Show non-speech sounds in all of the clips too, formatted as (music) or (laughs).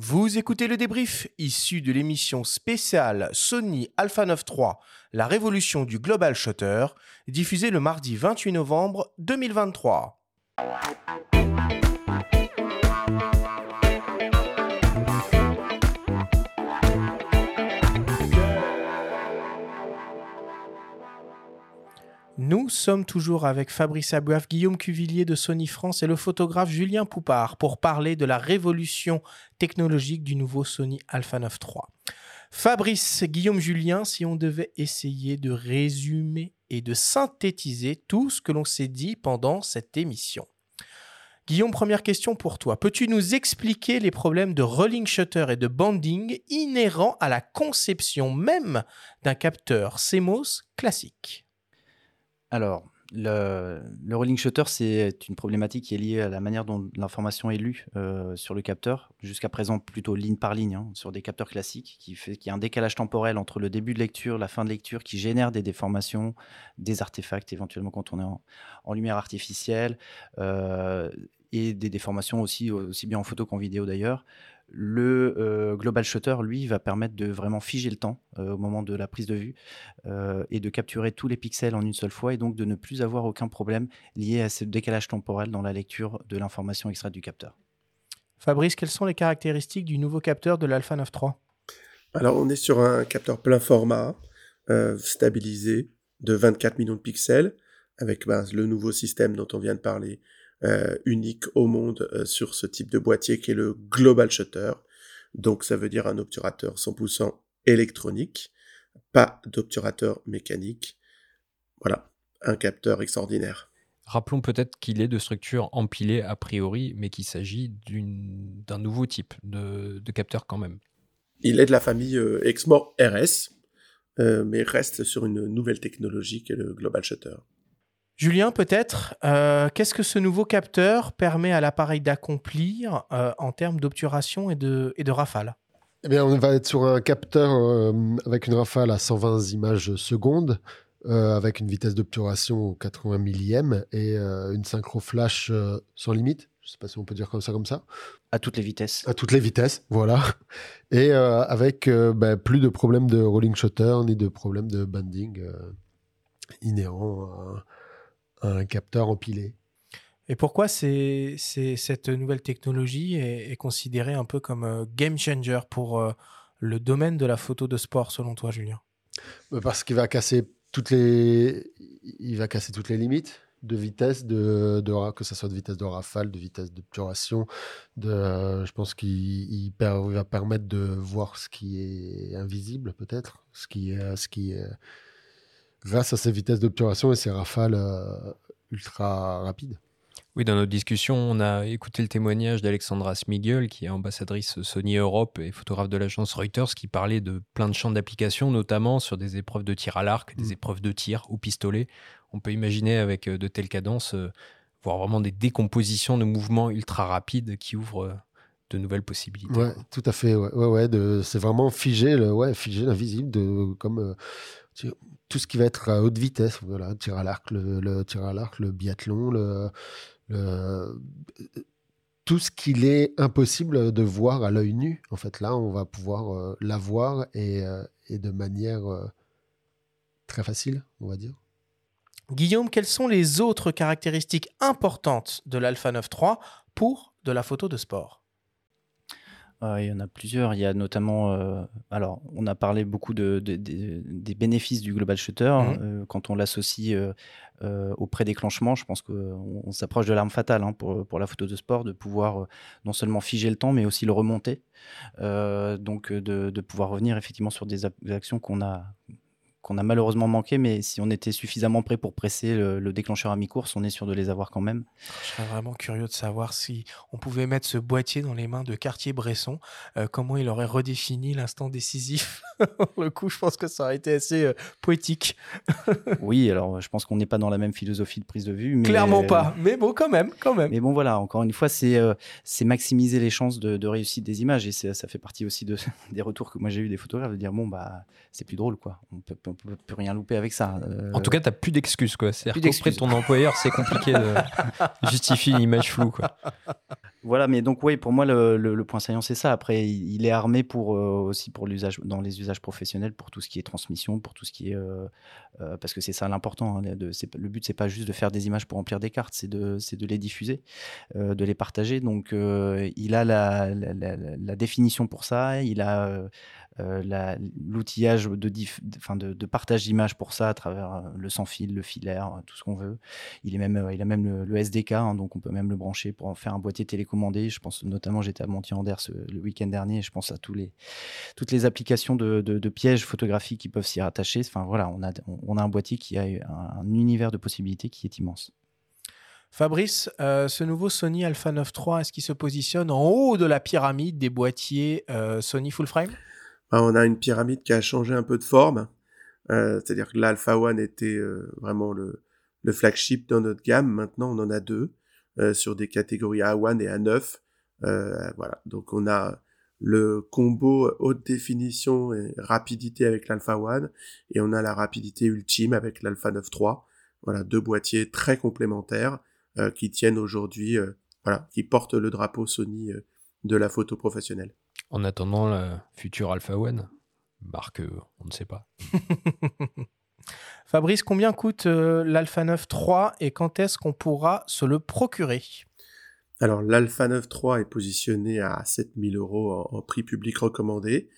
Vous écoutez le débrief issu de l'émission spéciale Sony Alpha 9 III, la révolution du Global Shutter, diffusée le mardi 28 novembre 2023. Nous sommes toujours avec Fabrice Abouaf, Guillaume Cuvillier de Sony France et le photographe Julien Poupard pour parler de la révolution technologique du nouveau Sony Alpha 9 III. Fabrice, Guillaume, Julien, si on devait essayer de résumer et de synthétiser tout ce que l'on s'est dit pendant cette émission. Guillaume, première question pour toi. Peux-tu nous expliquer les problèmes de rolling shutter et de banding inhérents à la conception même d'un capteur CMOS classique? Alors, le, rolling shutter, c'est une problématique qui est liée à la manière dont l'information est lue euh, sur le capteur. Jusqu'à présent, plutôt ligne par ligne, hein, sur des capteurs classiques, qui fait qu'il y a un décalage temporel entre le début de lecture, la fin de lecture, qui génère des déformations, des artefacts, éventuellement quand on est en, lumière artificielle, euh, et des déformations aussi, aussi bien en photo qu'en vidéo d'ailleurs. Le euh, Global Shutter, lui, va permettre de vraiment figer le temps euh, au moment de la prise de vue euh, et de capturer tous les pixels en une seule fois et donc de ne plus avoir aucun problème lié à ce décalage temporel dans la lecture de l'information extraite du capteur. Fabrice, quelles sont les caractéristiques du nouveau capteur de l'Alpha 9.3 Alors, on est sur un capteur plein format, stabilisé, de 24 millions de pixels, avec ben, le nouveau système dont on vient de parler, euh, unique au monde euh, sur ce type de boîtier qui est le Global Shutter. Donc ça veut dire un obturateur 100% électronique, pas d'obturateur mécanique. Voilà, un capteur extraordinaire. Rappelons peut-être qu'il est de structure empilée a priori, mais qu'il s'agit d'un nouveau type de, capteur quand même. Il est de la famille euh, Exmor RS, mais reste sur une nouvelle technologie qui est le Global Shutter. Julien, peut-être, euh, qu'est-ce que ce nouveau capteur permet à l'appareil d'accomplir euh, en termes d'obturation et de, et de rafale? Eh bien, on va être sur un capteur euh, avec une rafale à 120 images secondes, avec une vitesse d'obturation 80 millième et une synchro flash sans limite. Je ne sais pas si on peut dire comme ça, comme ça. À toutes les vitesses. À toutes les vitesses, voilà. Et avec ben, plus de problèmes de rolling shutter ni de problèmes de banding inhérents un capteur empilé. Et pourquoi c'est, cette nouvelle technologie est, considérée un peu comme un game changer pour euh, le domaine de la photo de sport, selon toi, Julien? Bah, Parce qu'il va casser toutes les, il va casser toutes les limites de vitesse, de, de, que ce soit de vitesse de rafale, de vitesse d'obturation. De, je pense qu'il va permettre de voir ce qui est invisible, peut-être, ce qui est, ce qui est, grâce à ses vitesses d'obturation et ses rafales euh, ultra rapides. Oui, dans notre discussion, on a écouté le témoignage d'Alexandra Smigel, qui est ambassadrice Sony Europe et photographe de l'agence Reuters, qui parlait de plein de champs d'application, notamment sur des épreuves de tir à l'arc, des mm. épreuves de tir au pistolet. On peut imaginer avec euh, de telles cadences, euh, voir vraiment des décompositions de mouvements ultra rapides qui ouvrent de nouvelles possibilités. Ouais, tout à fait. Ouais, ouais, c'est vraiment figé, le, ouais, figé l'invisible, de comme tout ce qui va être à haute vitesse, voilà, tir à l'arc, le, tir à l'arc, le biathlon, le, tout ce qu'il est impossible de voir à l'œil nu. En fait, là, on va pouvoir euh, l'avoir et, euh, et, de manière euh, très facile, on va dire. Guillaume, quelles sont les autres caractéristiques importantes de l'Alpha 9.3 pour de la photo de sport? Il y en a plusieurs. Il y a notamment, euh, alors, on a parlé beaucoup de, des bénéfices du global shutter mmh. euh, quand on l'associe euh, au pré-déclenchement. Je pense qu'on on, s'approche de l'arme fatale hein, pour, pour, la photo de sport, de pouvoir non seulement figer le temps, mais aussi le remonter. donc, de, pouvoir revenir effectivement sur des actions qu'on a qu'on a malheureusement manqué, mais si on était suffisamment prêt pour presser le, déclencheur à mi-course, on est sûr de les avoir quand même. Je serais vraiment curieux de savoir si on pouvait mettre ce boîtier dans les mains de Cartier-Bresson, euh, comment il aurait redéfini l'instant décisif? (laughs) le coup, je pense que ça aurait été assez euh, poétique. (laughs) oui, alors je pense qu'on n'est pas dans la même philosophie de prise de vue. Mais... Clairement pas, mais bon, quand même, quand même. Mais bon, voilà, encore une fois, c'est euh, c'est maximiser les chances de, réussite des images, et ça fait partie aussi de, (laughs) des retours que moi j'ai eu des photographes, de dire, bon, bah, c'est plus drôle, quoi. On peut, peut plus rien louper avec ça. Euh. En tout cas, tu n'as plus d'excuses. C'est-à-dire qu'auprès de ton employeur, c'est compliqué de (laughs) justifier une image floue. Quoi. Voilà, mais donc oui, pour moi le, point saillant c'est ça. Après, il, est armé pour euh, aussi pour l'usage dans les usages professionnels, pour tout ce qui est transmission, pour tout ce qui est euh, euh, parce que c'est ça l'important. Hein, le but c'est pas juste de faire des images pour remplir des cartes, c'est de les diffuser, de les partager. Donc il a la, définition pour ça. Il a l'outillage de, partage d'images pour ça à travers le sans fil, le filaire, tout ce qu'on veut. Il, est même, il a même le, SDK, hein, donc on peut même le brancher pour en faire un boîtier télécommandé. Je pense notamment, j'étais à Montier-Anders le week-end dernier, je pense à tous les, toutes les applications de, de, pièges photographiques qui peuvent s'y rattacher. Enfin voilà, on a, on a un boîtier qui a un, univers de possibilités qui est immense. Fabrice, ce nouveau Sony Alpha 9 III, est-ce qu'il se positionne en haut de la pyramide des boîtiers Sony full frame? Bah, on a une pyramide qui a changé un peu de forme. Euh, c'est-à-dire que l'Alpha One était euh, vraiment le, le, flagship dans notre gamme. Maintenant, on en a deux euh, sur des catégories A1 et A9. voilà. Donc, on a le combo haute définition et rapidité avec l'Alpha One et on a la rapidité ultime avec l'Alpha 9 III. Voilà, deux boîtiers très complémentaires qui tiennent aujourd'hui, voilà, qui portent le drapeau Sony de la photo professionnelle. En attendant la future Alpha One, marque, on ne sait pas. (laughs) Fabrice, combien coûte euh, l'Alpha 9 III et quand est-ce qu'on pourra se le procurer? Alors, l'Alpha 9 III est positionné à 7000 euros en, prix public recommandé.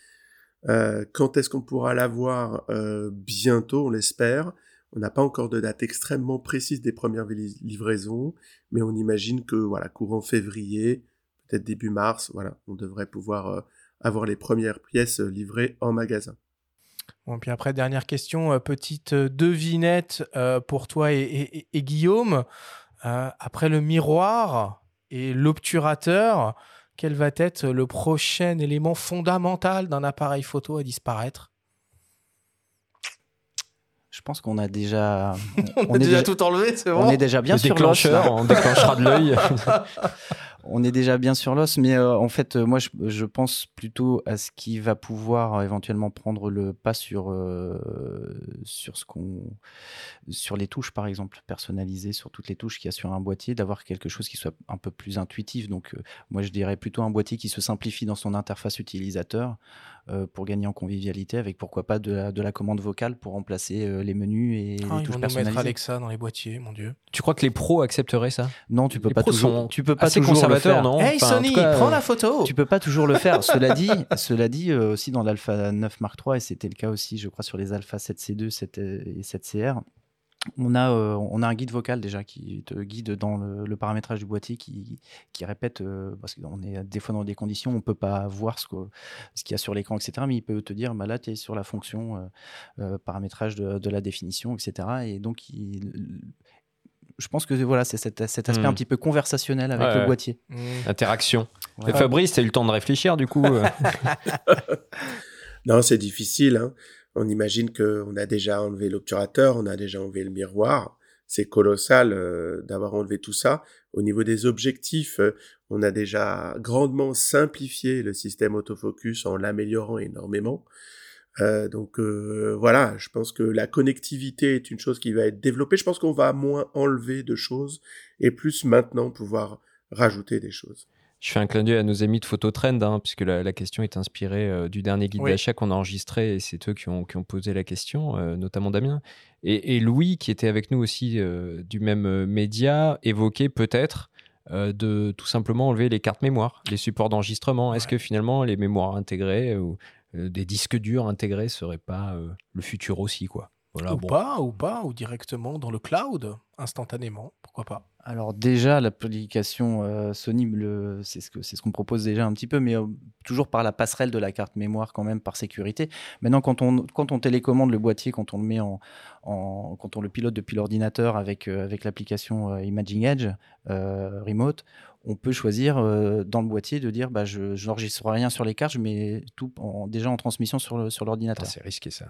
Euh, quand est-ce qu'on pourra l'avoir? Euh, Bientôt, on l'espère. On n'a pas encore de date extrêmement précise des premières livraisons, mais on imagine que voilà, courant février, peut-être début mars, voilà, on devrait pouvoir avoir les premières pièces livrées en magasin. Bon, puis après, dernière question, euh, petite devinette pour toi et, Guillaume. après le miroir et l'obturateur, quel va être le prochain élément fondamental d'un appareil photo à disparaître? Je pense qu'on a déjà. (laughs) On, a déjà, tout enlevé, c'est bon. On est déjà bien sur l'os. On déclenchera de l'œil. (laughs) on est déjà bien sur l'os, mais euh, en fait, euh, moi, je, pense plutôt à ce qui va pouvoir euh, éventuellement prendre le pas sur sur ce qu'on sur les touches, par exemple, personnalisées sur toutes les touches qu'il y a sur un boîtier, d'avoir quelque chose qui soit un peu plus intuitif. Donc, moi, je dirais plutôt un boîtier qui se simplifie dans son interface utilisateur pour gagner en convivialité, avec pourquoi pas de la, de la commande vocale pour remplacer les menus et ah, les touches vont personnalisées. Nous mettre Alexa dans les boîtiers, mon dieu. Tu crois que les pros accepteraient ça? Non, tu peux pas toujours. tu peux pas toujours non Hey Sony, prends la photo. Tu peux pas toujours le faire. (laughs) cela dit, cela dit euh, aussi dans l'Alpha 9 Mark III et c'était le cas aussi, je crois, sur les Alpha 7C2 7, et 7CR. On a, euh, on a un guide vocal déjà qui te guide dans le, paramétrage du boîtier qui, qui répète, euh, parce qu'on est des fois dans des conditions, on ne peut pas voir ce qu'il ce qu'il y a sur l'écran, etc. Mais il peut te dire, bah là, tu es sur la fonction paramétrage de, de, la définition, etc. Et donc, il, je pense que voilà, c'est cet, aspect un hmm. petit peu conversationnel avec le boîtier. Hmm. Interaction. Et Fabrice, t'as eu le temps de réfléchir du coup euh (laughs) Non, c'est difficile. Hein. On imagine qu'on a déjà enlevé l'obturateur, on a déjà enlevé le miroir. C'est colossal euh, d'avoir enlevé tout ça. Au niveau des objectifs, euh, on a déjà grandement simplifié le système autofocus en l'améliorant énormément. Euh, donc euh, voilà, je pense que la connectivité est une chose qui va être développée. Je pense qu'on va moins enlever de choses et plus maintenant pouvoir rajouter des choses. Je fais un clin d'œil à nos amis de Phototrend, hein, puisque la, question est inspirée euh, du dernier guide d'achat qu'on a enregistré, et c'est eux qui ont, qui ont, posé la question, notamment Damien. Et, et, Louis, qui était avec nous aussi du même média, évoquait peut-être de tout simplement enlever les cartes mémoire, les supports d'enregistrement. Est-ce que finalement les mémoires intégrées ou euh, des disques durs intégrés serait pas euh, le futur aussi, quoi. Voilà, ou pas, ou pas, ou directement dans le cloud, instantanément, pourquoi pas. Alors déjà, l'application euh, Sony, c'est ce qu'on ce qu'on propose déjà un petit peu, mais toujours par la passerelle de la carte mémoire quand même, par sécurité. Maintenant, quand on, quand on télécommande le boîtier, quand on le met en, en quand on le pilote depuis l'ordinateur avec, avec l'application Imaging Edge Remote, on peut choisir euh, dans le boîtier de dire bah, je n'enregistre rien sur les cartes, je mets tout déjà en transmission sur l'ordinateur. Sur c'est risqué ça.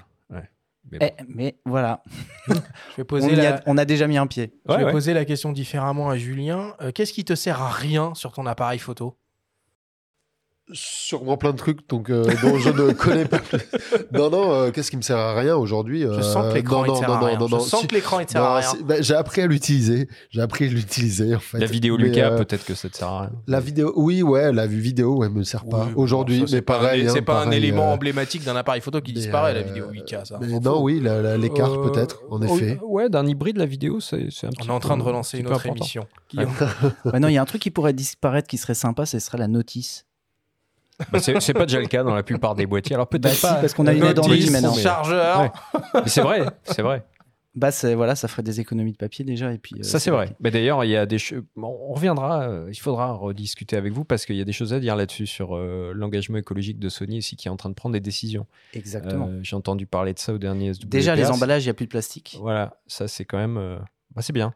Mais, eh, voilà. (laughs) je vais poser on, a, on, a, déjà mis un pied. je vais poser la question différemment à Julien. Euh, qu'est-ce qui te sert à rien sur ton appareil photo? Sûrement plein de trucs donc, euh, dont je ne (laughs) connais pas plus. Non, non, euh, qu'est-ce qui me sert à rien aujourd'hui Je sens que euh, l'écran, non, il non, sert non, à non, rien. non, Je sens que l'écran, il sert à rien. bah, j'ai appris à l'utiliser. J'ai appris à l'utiliser en fait. La vidéo Mais, Lucas, euh, peut-être que ça te sert à rien. La vidéo, oui, ouais, la vue vidéo, ouais, me sert pas Oui, bon, aujourd'hui, ça, c'est mais pas un- pareil. C'est hein, pas un pareil, élément euh, emblématique d'un appareil photo qui disparaît, la euh, vidéo 8K. Ça. Mais On non, oui, la- la- l'écart Euh, peut-être, en oh, effet. Ouais, d'un hybride, la vidéo, c'est un petit On est en train de relancer un une autre émission. (laughs) Non, il y a un truc qui pourrait disparaître qui serait sympa, ce serait la notice. Bah, c'est pas déjà le cas dans la plupart des boîtiers. Alors Bah peut-être si, pas. parce qu'on a une aide en maintenant. mais- chargeur. Ouais. Mais c'est vrai, c'est vrai. Bah voilà, ça ferait des économies de papier déjà et puis. euh, Ça, c'est vrai. Mais d'ailleurs, il y a des on reviendra. euh, il faudra rediscuter avec vous parce qu'il y a des choses à dire là-dessus sur euh, l'engagement écologique de Sony aussi qui est en train de prendre des décisions. Exactement. Euh, J'ai entendu parler de ça au dernier SWPS. Déjà les emballages, il y a plus de plastique. Voilà, ça c'est quand même. euh, bah, c'est bien.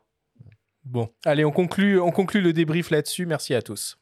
Bon, allez, on conclut, on conclut le débrief là-dessus. Merci à tous.